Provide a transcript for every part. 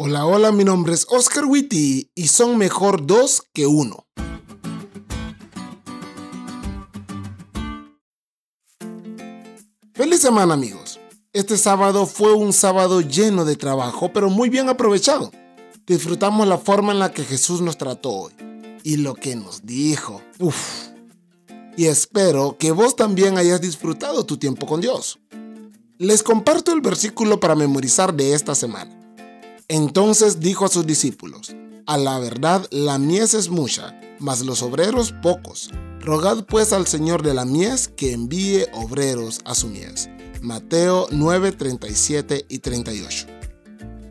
Hola, hola, mi nombre es Oscar Witty y son mejor dos que uno. Feliz semana amigos. Este sábado fue un sábado lleno de trabajo, pero muy bien aprovechado. Disfrutamos la forma en la que Jesús nos trató hoy y lo que nos dijo. Y espero que vos también hayas disfrutado tu tiempo con Dios. Les comparto el versículo para memorizar de esta semana. Entonces dijo a sus discípulos, A la verdad la mies es mucha, mas los obreros pocos. Rogad pues al Señor de la mies que envíe obreros a su mies. Mateo 9, 37 y 38.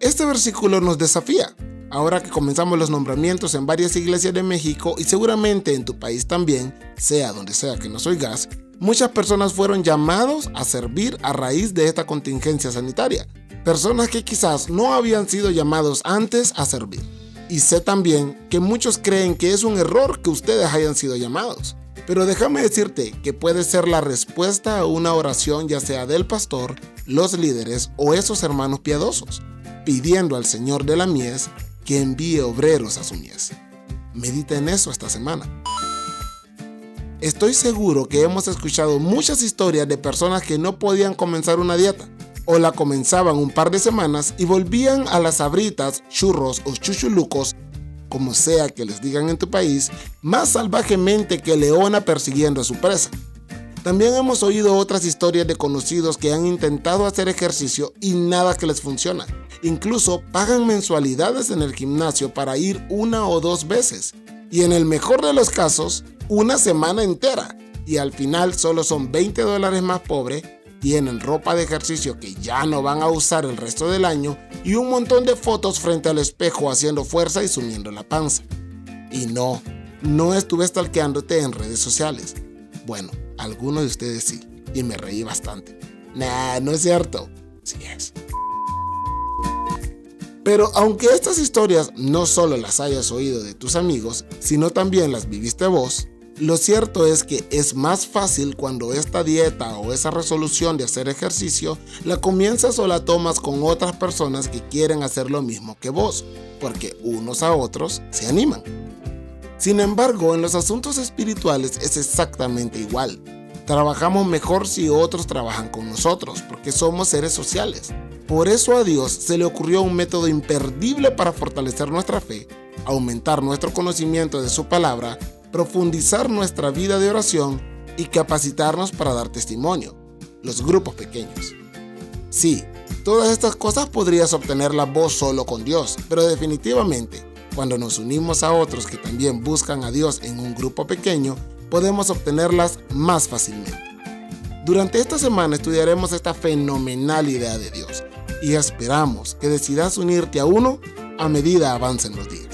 Este versículo nos desafía. Ahora que comenzamos los nombramientos en varias iglesias de México y seguramente en tu país también, sea donde sea que nos oigas, muchas personas fueron llamados a servir a raíz de esta contingencia sanitaria personas que quizás no habían sido llamados antes a servir. Y sé también que muchos creen que es un error que ustedes hayan sido llamados. Pero déjame decirte que puede ser la respuesta a una oración ya sea del pastor, los líderes o esos hermanos piadosos, pidiendo al Señor de la mies que envíe obreros a su mies. Medita en eso esta semana. Estoy seguro que hemos escuchado muchas historias de personas que no podían comenzar una dieta o la comenzaban un par de semanas y volvían a las abritas, churros o chuchulucos, como sea que les digan en tu país, más salvajemente que leona persiguiendo a su presa. También hemos oído otras historias de conocidos que han intentado hacer ejercicio y nada que les funciona. Incluso pagan mensualidades en el gimnasio para ir una o dos veces. Y en el mejor de los casos, una semana entera. Y al final solo son 20 dólares más pobre tienen ropa de ejercicio que ya no van a usar el resto del año y un montón de fotos frente al espejo haciendo fuerza y sumiendo la panza. Y no, no estuve stalkeándote en redes sociales. Bueno, algunos de ustedes sí, y me reí bastante. Nah, no es cierto. Sí es. Pero aunque estas historias no solo las hayas oído de tus amigos, sino también las viviste vos, lo cierto es que es más fácil cuando esta dieta o esa resolución de hacer ejercicio la comienzas o la tomas con otras personas que quieren hacer lo mismo que vos, porque unos a otros se animan. Sin embargo, en los asuntos espirituales es exactamente igual. Trabajamos mejor si otros trabajan con nosotros, porque somos seres sociales. Por eso a Dios se le ocurrió un método imperdible para fortalecer nuestra fe, aumentar nuestro conocimiento de su palabra profundizar nuestra vida de oración y capacitarnos para dar testimonio, los grupos pequeños. Sí, todas estas cosas podrías obtenerlas vos solo con Dios, pero definitivamente, cuando nos unimos a otros que también buscan a Dios en un grupo pequeño, podemos obtenerlas más fácilmente. Durante esta semana estudiaremos esta fenomenal idea de Dios y esperamos que decidas unirte a uno a medida avancen los días.